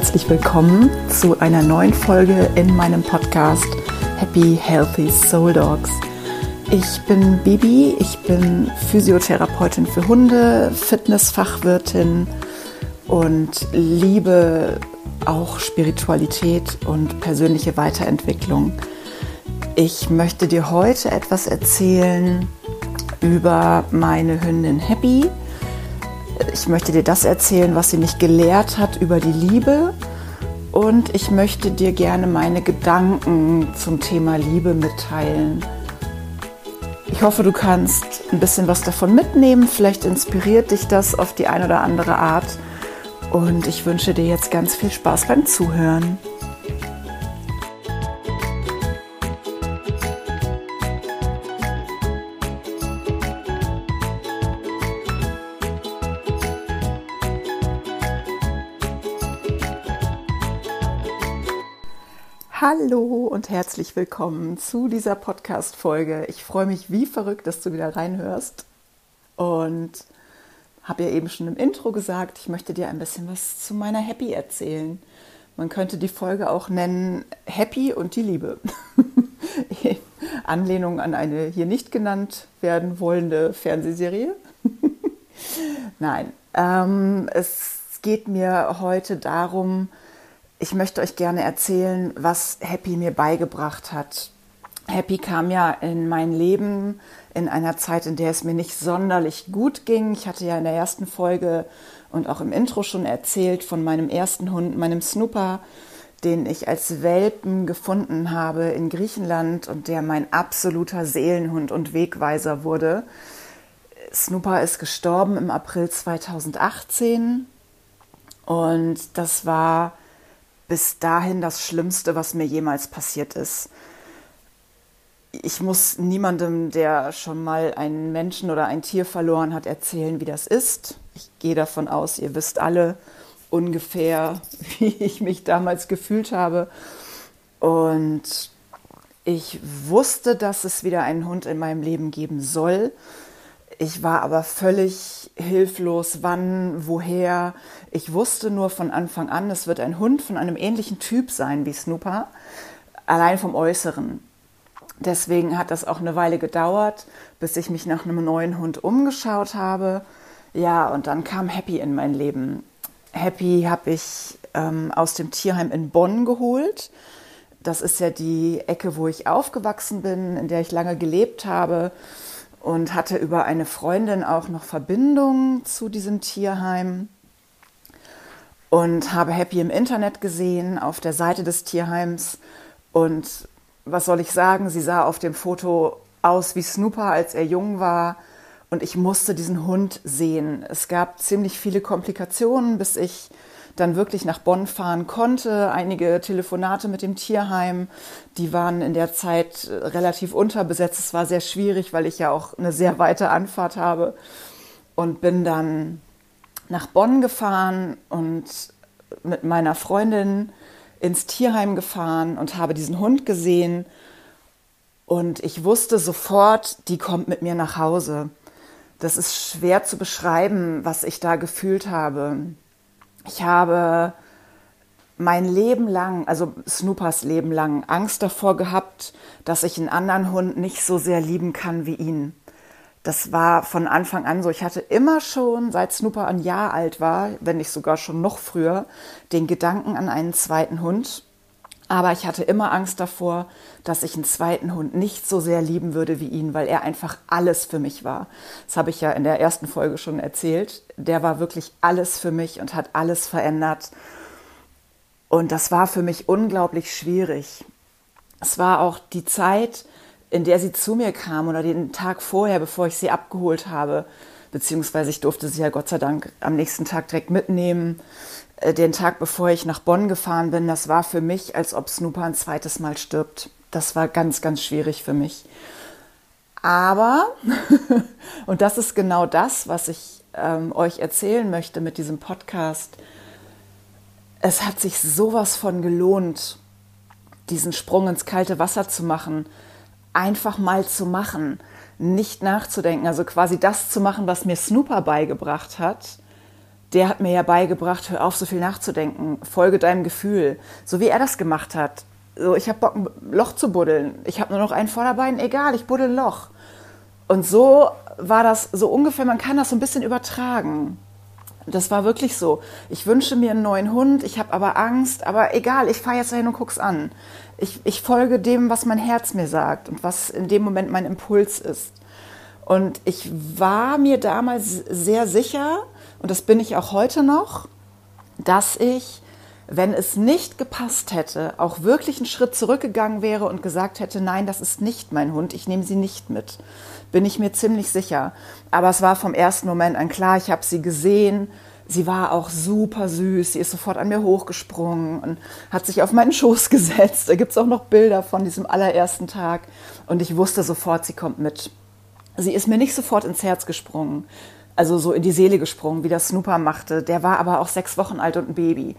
herzlich willkommen zu einer neuen Folge in meinem Podcast Happy Healthy Soul Dogs. Ich bin Bibi, ich bin Physiotherapeutin für Hunde, Fitnessfachwirtin und liebe auch Spiritualität und persönliche Weiterentwicklung. Ich möchte dir heute etwas erzählen über meine Hündin Happy. Ich möchte dir das erzählen, was sie mich gelehrt hat über die Liebe. Und ich möchte dir gerne meine Gedanken zum Thema Liebe mitteilen. Ich hoffe, du kannst ein bisschen was davon mitnehmen. Vielleicht inspiriert dich das auf die eine oder andere Art. Und ich wünsche dir jetzt ganz viel Spaß beim Zuhören. Hallo und herzlich willkommen zu dieser Podcast-Folge. Ich freue mich wie verrückt, dass du wieder reinhörst. Und habe ja eben schon im Intro gesagt, ich möchte dir ein bisschen was zu meiner Happy erzählen. Man könnte die Folge auch nennen Happy und die Liebe. Anlehnung an eine hier nicht genannt werden wollende Fernsehserie. Nein, ähm, es geht mir heute darum, ich möchte euch gerne erzählen, was Happy mir beigebracht hat. Happy kam ja in mein Leben in einer Zeit, in der es mir nicht sonderlich gut ging. Ich hatte ja in der ersten Folge und auch im Intro schon erzählt von meinem ersten Hund, meinem Snooper, den ich als Welpen gefunden habe in Griechenland und der mein absoluter Seelenhund und Wegweiser wurde. Snooper ist gestorben im April 2018 und das war bis dahin das Schlimmste, was mir jemals passiert ist. Ich muss niemandem, der schon mal einen Menschen oder ein Tier verloren hat, erzählen, wie das ist. Ich gehe davon aus, ihr wisst alle ungefähr, wie ich mich damals gefühlt habe. Und ich wusste, dass es wieder einen Hund in meinem Leben geben soll. Ich war aber völlig hilflos, wann, woher. Ich wusste nur von Anfang an, es wird ein Hund von einem ähnlichen Typ sein wie Snooper, allein vom Äußeren. Deswegen hat das auch eine Weile gedauert, bis ich mich nach einem neuen Hund umgeschaut habe. Ja, und dann kam Happy in mein Leben. Happy habe ich ähm, aus dem Tierheim in Bonn geholt. Das ist ja die Ecke, wo ich aufgewachsen bin, in der ich lange gelebt habe und hatte über eine Freundin auch noch Verbindung zu diesem Tierheim und habe Happy im Internet gesehen auf der Seite des Tierheims. Und was soll ich sagen, sie sah auf dem Foto aus wie Snooper, als er jung war. Und ich musste diesen Hund sehen. Es gab ziemlich viele Komplikationen, bis ich dann wirklich nach Bonn fahren konnte. Einige Telefonate mit dem Tierheim, die waren in der Zeit relativ unterbesetzt. Es war sehr schwierig, weil ich ja auch eine sehr weite Anfahrt habe und bin dann nach Bonn gefahren und mit meiner Freundin ins Tierheim gefahren und habe diesen Hund gesehen und ich wusste sofort, die kommt mit mir nach Hause. Das ist schwer zu beschreiben, was ich da gefühlt habe. Ich habe mein Leben lang, also Snoopers Leben lang, Angst davor gehabt, dass ich einen anderen Hund nicht so sehr lieben kann wie ihn. Das war von Anfang an so. Ich hatte immer schon, seit Snooper ein Jahr alt war, wenn nicht sogar schon noch früher, den Gedanken an einen zweiten Hund. Aber ich hatte immer Angst davor, dass ich einen zweiten Hund nicht so sehr lieben würde wie ihn, weil er einfach alles für mich war. Das habe ich ja in der ersten Folge schon erzählt. Der war wirklich alles für mich und hat alles verändert. Und das war für mich unglaublich schwierig. Es war auch die Zeit, in der sie zu mir kam oder den Tag vorher, bevor ich sie abgeholt habe, beziehungsweise ich durfte sie ja Gott sei Dank am nächsten Tag direkt mitnehmen äh, den Tag, bevor ich nach Bonn gefahren bin, das war für mich, als ob Snooper ein zweites Mal stirbt. Das war ganz, ganz schwierig für mich. Aber, und das ist genau das, was ich ähm, euch erzählen möchte mit diesem Podcast, es hat sich sowas von gelohnt, diesen Sprung ins kalte Wasser zu machen, einfach mal zu machen, nicht nachzudenken, also quasi das zu machen, was mir Snooper beigebracht hat der hat mir ja beigebracht, hör auf, so viel nachzudenken, folge deinem Gefühl. So wie er das gemacht hat. So, ich habe Bock, ein Loch zu buddeln. Ich habe nur noch ein Vorderbein, egal, ich buddel ein Loch. Und so war das so ungefähr, man kann das so ein bisschen übertragen. Das war wirklich so. Ich wünsche mir einen neuen Hund, ich habe aber Angst, aber egal, ich fahre jetzt dahin und guck's an. Ich, ich folge dem, was mein Herz mir sagt und was in dem Moment mein Impuls ist. Und ich war mir damals sehr sicher, und das bin ich auch heute noch, dass ich, wenn es nicht gepasst hätte, auch wirklich einen Schritt zurückgegangen wäre und gesagt hätte, nein, das ist nicht mein Hund, ich nehme sie nicht mit bin ich mir ziemlich sicher. Aber es war vom ersten Moment an klar, ich habe sie gesehen. Sie war auch super süß. Sie ist sofort an mir hochgesprungen und hat sich auf meinen Schoß gesetzt. Da gibt es auch noch Bilder von diesem allerersten Tag. Und ich wusste sofort, sie kommt mit. Sie ist mir nicht sofort ins Herz gesprungen, also so in die Seele gesprungen, wie das Snooper machte. Der war aber auch sechs Wochen alt und ein Baby.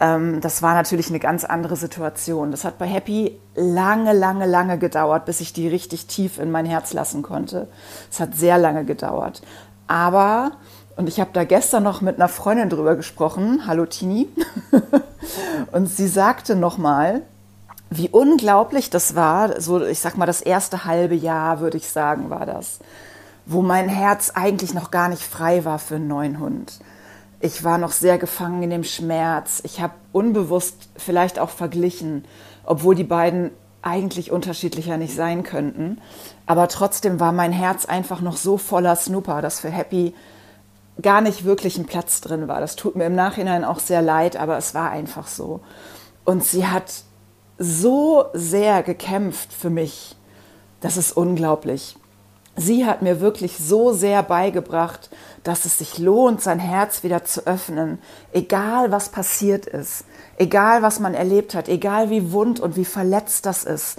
Ähm, das war natürlich eine ganz andere Situation. Das hat bei Happy lange, lange, lange gedauert, bis ich die richtig tief in mein Herz lassen konnte. Es hat sehr lange gedauert. Aber, und ich habe da gestern noch mit einer Freundin drüber gesprochen, hallo Tini, und sie sagte nochmal, wie unglaublich das war, so ich sag mal das erste halbe Jahr, würde ich sagen, war das, wo mein Herz eigentlich noch gar nicht frei war für einen neuen Hund ich war noch sehr gefangen in dem Schmerz. Ich habe unbewusst vielleicht auch verglichen, obwohl die beiden eigentlich unterschiedlicher nicht sein könnten. Aber trotzdem war mein Herz einfach noch so voller Snooper, dass für Happy gar nicht wirklich ein Platz drin war. Das tut mir im Nachhinein auch sehr leid, aber es war einfach so. Und sie hat so sehr gekämpft für mich. Das ist unglaublich sie hat mir wirklich so sehr beigebracht, dass es sich lohnt, sein Herz wieder zu öffnen, egal was passiert ist, egal was man erlebt hat, egal wie wund und wie verletzt das ist,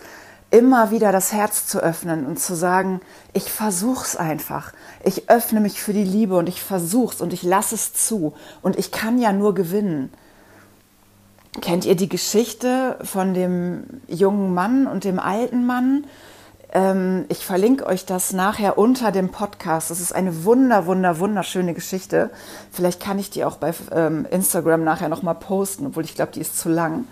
immer wieder das Herz zu öffnen und zu sagen, ich versuch's einfach. Ich öffne mich für die Liebe und ich versuch's und ich lasse es zu und ich kann ja nur gewinnen. Kennt ihr die Geschichte von dem jungen Mann und dem alten Mann? Ähm, ich verlinke euch das nachher unter dem Podcast. Das ist eine wunder, wunder, wunderschöne Geschichte. Vielleicht kann ich die auch bei ähm, Instagram nachher nochmal posten, obwohl ich glaube, die ist zu lang.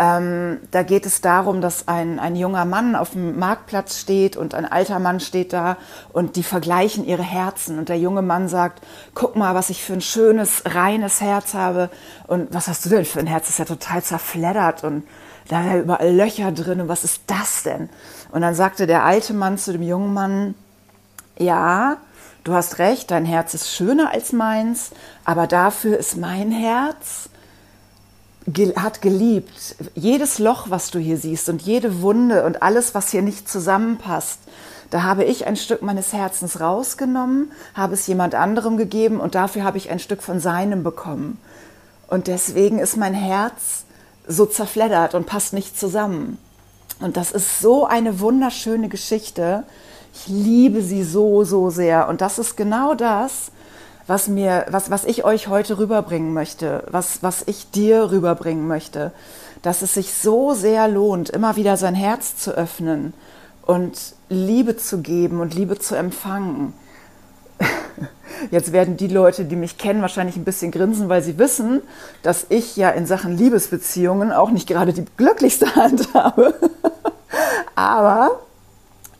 Ähm, da geht es darum, dass ein, ein junger Mann auf dem Marktplatz steht und ein alter Mann steht da und die vergleichen ihre Herzen. Und der junge Mann sagt, guck mal, was ich für ein schönes, reines Herz habe. Und was hast du denn für ein Herz? Das ist ja total zerfleddert und da sind ja überall Löcher drin. Und was ist das denn? Und dann sagte der alte Mann zu dem jungen Mann, ja, du hast recht, dein Herz ist schöner als meins, aber dafür ist mein Herz hat geliebt. Jedes Loch, was du hier siehst und jede Wunde und alles, was hier nicht zusammenpasst, da habe ich ein Stück meines Herzens rausgenommen, habe es jemand anderem gegeben und dafür habe ich ein Stück von seinem bekommen. Und deswegen ist mein Herz so zerfleddert und passt nicht zusammen. Und das ist so eine wunderschöne Geschichte. Ich liebe sie so, so sehr. Und das ist genau das, was mir, was, was ich euch heute rüberbringen möchte, was, was ich dir rüberbringen möchte. Dass es sich so sehr lohnt, immer wieder sein Herz zu öffnen und Liebe zu geben und Liebe zu empfangen. Jetzt werden die Leute, die mich kennen, wahrscheinlich ein bisschen grinsen, weil sie wissen, dass ich ja in Sachen Liebesbeziehungen auch nicht gerade die glücklichste Hand habe. Aber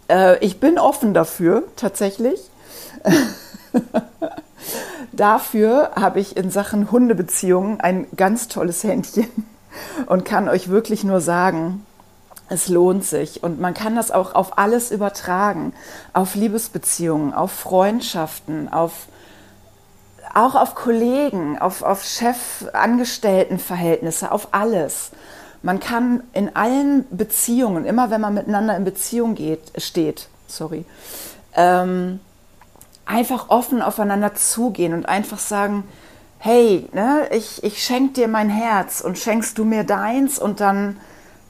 äh, ich bin offen dafür, tatsächlich. dafür habe ich in Sachen Hundebeziehungen ein ganz tolles Händchen und kann euch wirklich nur sagen, es lohnt sich und man kann das auch auf alles übertragen, auf Liebesbeziehungen, auf Freundschaften, auf auch auf Kollegen, auf, auf Chef-Angestellten-Verhältnisse, auf alles. Man kann in allen Beziehungen, immer wenn man miteinander in Beziehung geht, steht, sorry, ähm, einfach offen aufeinander zugehen und einfach sagen, hey, ne, ich, ich schenke dir mein Herz und schenkst du mir deins und dann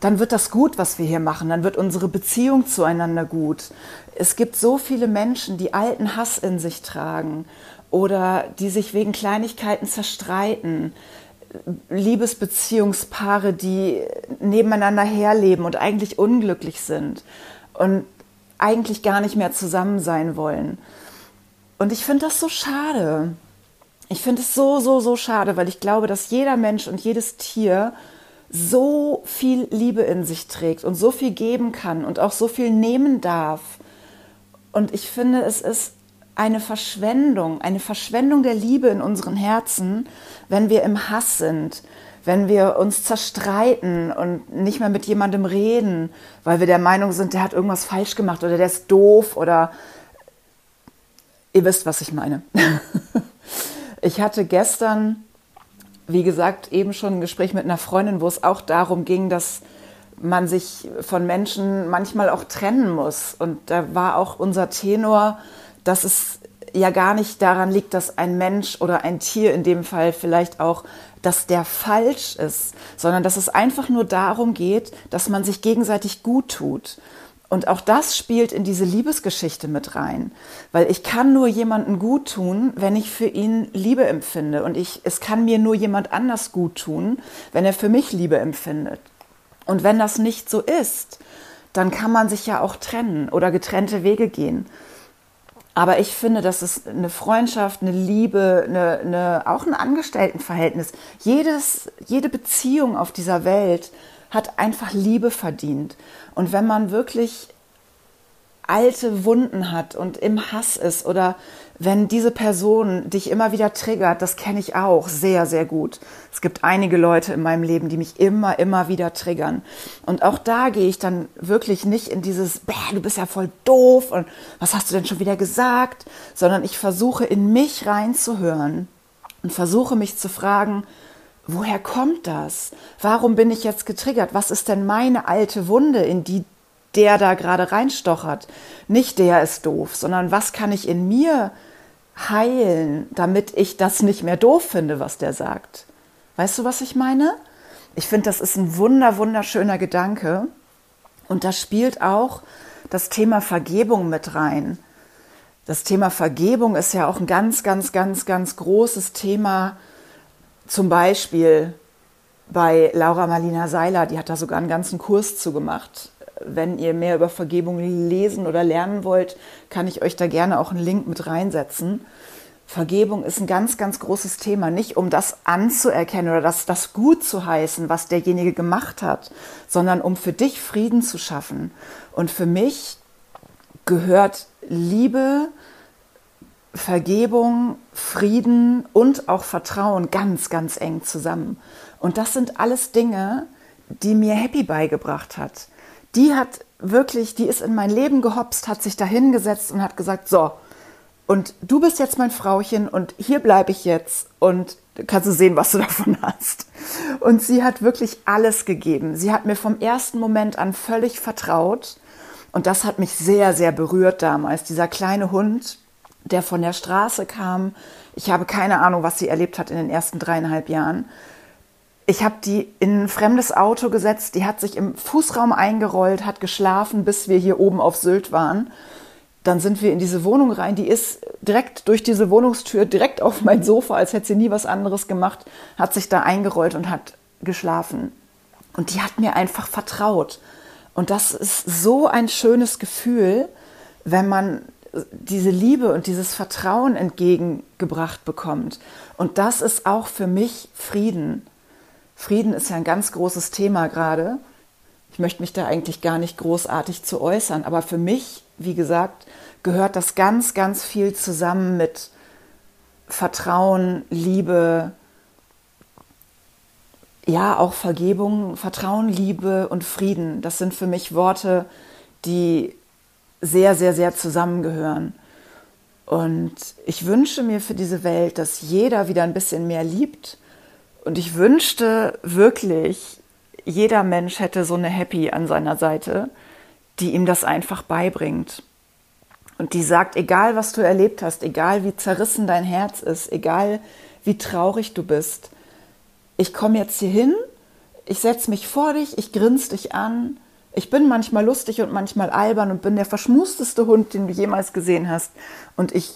dann wird das gut, was wir hier machen, dann wird unsere Beziehung zueinander gut. Es gibt so viele Menschen, die alten Hass in sich tragen oder die sich wegen Kleinigkeiten zerstreiten. Liebesbeziehungspaare, die nebeneinander herleben und eigentlich unglücklich sind und eigentlich gar nicht mehr zusammen sein wollen. Und ich finde das so schade. ich finde es so, so, so schade, weil ich glaube, dass jeder Mensch und jedes Tier so viel Liebe in sich trägt und so viel geben kann und auch so viel nehmen darf. Und ich finde, es ist eine Verschwendung, eine Verschwendung der Liebe in unseren Herzen, wenn wir im Hass sind, wenn wir uns zerstreiten und nicht mehr mit jemandem reden, weil wir der Meinung sind, der hat irgendwas falsch gemacht oder der ist doof oder ihr wisst, was ich meine. ich hatte gestern, wie gesagt, eben schon ein Gespräch mit einer Freundin, wo es auch darum ging, dass man sich von Menschen manchmal auch trennen muss. Und da war auch unser Tenor, dass es ja gar nicht daran liegt, dass ein Mensch oder ein Tier in dem Fall vielleicht auch, dass der falsch ist, sondern dass es einfach nur darum geht, dass man sich gegenseitig gut tut. Und auch das spielt in diese Liebesgeschichte mit rein, weil ich kann nur jemanden gut tun, wenn ich für ihn Liebe empfinde und ich es kann mir nur jemand anders gut tun, wenn er für mich Liebe empfindet. Und wenn das nicht so ist, dann kann man sich ja auch trennen oder getrennte Wege gehen. Aber ich finde, das ist eine Freundschaft, eine Liebe, eine, eine, auch ein Angestelltenverhältnis. Jedes, jede Beziehung auf dieser Welt hat einfach Liebe verdient. Und wenn man wirklich alte Wunden hat und im Hass ist oder wenn diese Person dich immer wieder triggert, das kenne ich auch sehr, sehr gut. Es gibt einige Leute in meinem Leben, die mich immer, immer wieder triggern. Und auch da gehe ich dann wirklich nicht in dieses, du bist ja voll doof und was hast du denn schon wieder gesagt, sondern ich versuche in mich reinzuhören und versuche mich zu fragen, woher kommt das? Warum bin ich jetzt getriggert? Was ist denn meine alte Wunde, in die der da gerade reinstochert? Nicht der ist doof, sondern was kann ich in mir heilen, damit ich das nicht mehr doof finde, was der sagt. Weißt du, was ich meine? Ich finde, das ist ein wunder, wunderschöner Gedanke. Und da spielt auch das Thema Vergebung mit rein. Das Thema Vergebung ist ja auch ein ganz, ganz, ganz, ganz großes Thema. Zum Beispiel bei Laura Marlina Seiler, die hat da sogar einen ganzen Kurs zugemacht wenn ihr mehr über Vergebung lesen oder lernen wollt, kann ich euch da gerne auch einen Link mit reinsetzen. Vergebung ist ein ganz, ganz großes Thema. Nicht um das anzuerkennen oder das, das gut zu heißen, was derjenige gemacht hat, sondern um für dich Frieden zu schaffen. Und für mich gehört Liebe, Vergebung, Frieden und auch Vertrauen ganz, ganz eng zusammen. Und das sind alles Dinge, die mir Happy beigebracht hat die hat wirklich, die ist in mein Leben gehopst, hat sich da hingesetzt und hat gesagt, so, und du bist jetzt mein Frauchen und hier bleibe ich jetzt und kannst du sehen, was du davon hast. Und sie hat wirklich alles gegeben. Sie hat mir vom ersten Moment an völlig vertraut und das hat mich sehr, sehr berührt damals. Dieser kleine Hund, der von der Straße kam. Ich habe keine Ahnung, was sie erlebt hat in den ersten dreieinhalb Jahren. Ich habe die in ein fremdes Auto gesetzt, die hat sich im Fußraum eingerollt, hat geschlafen, bis wir hier oben auf Sylt waren. Dann sind wir in diese Wohnung rein, die ist direkt durch diese Wohnungstür, direkt auf mein Sofa, als hätte sie nie was anderes gemacht, hat sich da eingerollt und hat geschlafen. Und die hat mir einfach vertraut. Und das ist so ein schönes Gefühl, wenn man diese Liebe und dieses Vertrauen entgegengebracht bekommt. Und das ist auch für mich Frieden. Frieden ist ja ein ganz großes Thema gerade. Ich möchte mich da eigentlich gar nicht großartig zu äußern, aber für mich, wie gesagt, gehört das ganz, ganz viel zusammen mit Vertrauen, Liebe, ja, auch Vergebung, Vertrauen, Liebe und Frieden. Das sind für mich Worte, die sehr, sehr, sehr zusammengehören. Und ich wünsche mir für diese Welt, dass jeder wieder ein bisschen mehr liebt und ich wünschte wirklich, jeder Mensch hätte so eine Happy an seiner Seite, die ihm das einfach beibringt. Und die sagt, egal was du erlebt hast, egal wie zerrissen dein Herz ist, egal wie traurig du bist, ich komme jetzt hier hin, ich setze mich vor dich, ich grinse dich an, ich bin manchmal lustig und manchmal albern und bin der verschmusteste Hund, den du jemals gesehen hast. Und ich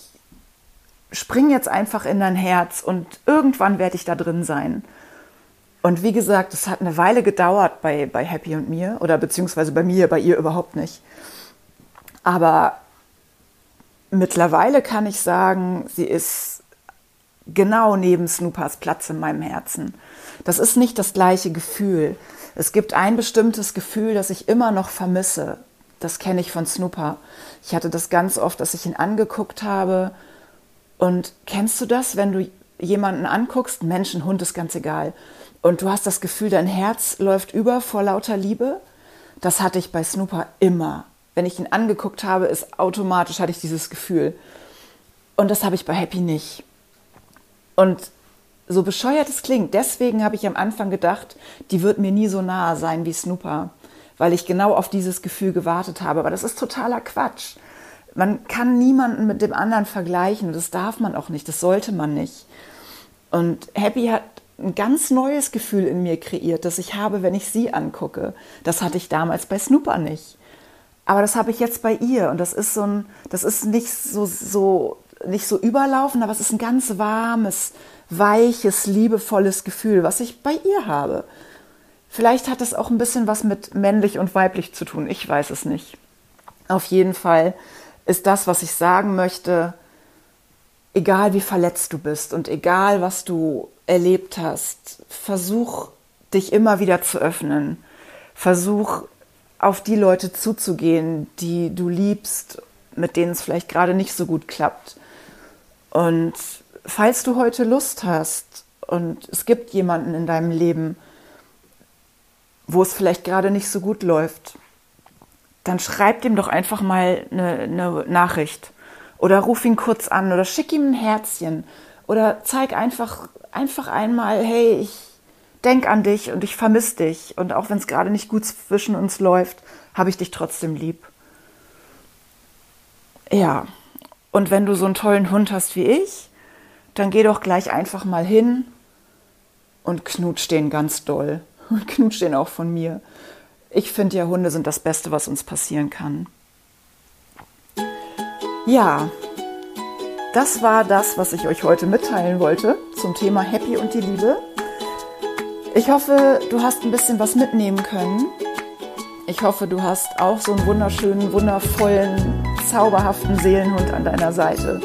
spring jetzt einfach in dein Herz und irgendwann werde ich da drin sein. Und wie gesagt, es hat eine Weile gedauert bei, bei Happy und mir oder beziehungsweise bei mir, bei ihr überhaupt nicht. Aber mittlerweile kann ich sagen, sie ist genau neben Snoopers Platz in meinem Herzen. Das ist nicht das gleiche Gefühl. Es gibt ein bestimmtes Gefühl, das ich immer noch vermisse. Das kenne ich von Snooper. Ich hatte das ganz oft, dass ich ihn angeguckt habe. Und kennst du das, wenn du jemanden anguckst, Menschen, Hund ist ganz egal, und du hast das Gefühl, dein Herz läuft über vor lauter Liebe? Das hatte ich bei Snooper immer. Wenn ich ihn angeguckt habe, ist automatisch hatte ich dieses Gefühl. Und das habe ich bei Happy nicht. Und so bescheuert es klingt, deswegen habe ich am Anfang gedacht, die wird mir nie so nahe sein wie Snooper, weil ich genau auf dieses Gefühl gewartet habe. Aber das ist totaler Quatsch. Man kann niemanden mit dem anderen vergleichen. Das darf man auch nicht. Das sollte man nicht. Und Happy hat ein ganz neues Gefühl in mir kreiert, das ich habe, wenn ich sie angucke. Das hatte ich damals bei Snooper nicht. Aber das habe ich jetzt bei ihr und das ist so ein, das ist nicht so, so, nicht so überlaufen, aber es ist ein ganz warmes, weiches, liebevolles Gefühl, was ich bei ihr habe. Vielleicht hat es auch ein bisschen was mit männlich und weiblich zu tun, ich weiß es nicht. Auf jeden Fall ist das, was ich sagen möchte, egal wie verletzt du bist und egal was du erlebt hast, versuch dich immer wieder zu öffnen. Versuch auf die Leute zuzugehen, die du liebst, mit denen es vielleicht gerade nicht so gut klappt. Und falls du heute Lust hast und es gibt jemanden in deinem Leben, wo es vielleicht gerade nicht so gut läuft, dann schreib dem doch einfach mal eine, eine Nachricht oder ruf ihn kurz an oder schick ihm ein Herzchen oder zeig einfach, einfach einmal, hey, ich denk an dich und ich vermisse dich und auch wenn es gerade nicht gut zwischen uns läuft, habe ich dich trotzdem lieb. Ja, und wenn du so einen tollen Hund hast wie ich, dann geh doch gleich einfach mal hin und knutsch den ganz doll. Und knutsch den auch von mir. Ich finde ja, Hunde sind das Beste, was uns passieren kann. Ja, das war das, was ich euch heute mitteilen wollte zum Thema Happy und die Liebe. Ich hoffe, du hast ein bisschen was mitnehmen können. Ich hoffe, du hast auch so einen wunderschönen, wundervollen, zauberhaften Seelenhund an deiner Seite.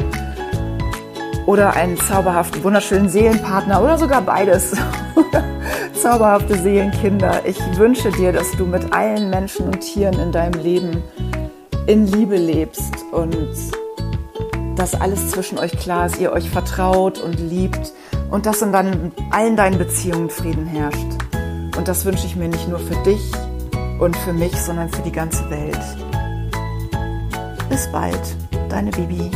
Oder einen zauberhaften, wunderschönen Seelenpartner oder sogar beides. Zauberhafte Seelenkinder. Ich wünsche dir, dass du mit allen Menschen und Tieren in deinem Leben in Liebe lebst und dass alles zwischen euch klar ist, ihr euch vertraut und liebt und dass in deinen, allen deinen Beziehungen Frieden herrscht. Und das wünsche ich mir nicht nur für dich und für mich, sondern für die ganze Welt. Bis bald, deine Bibi.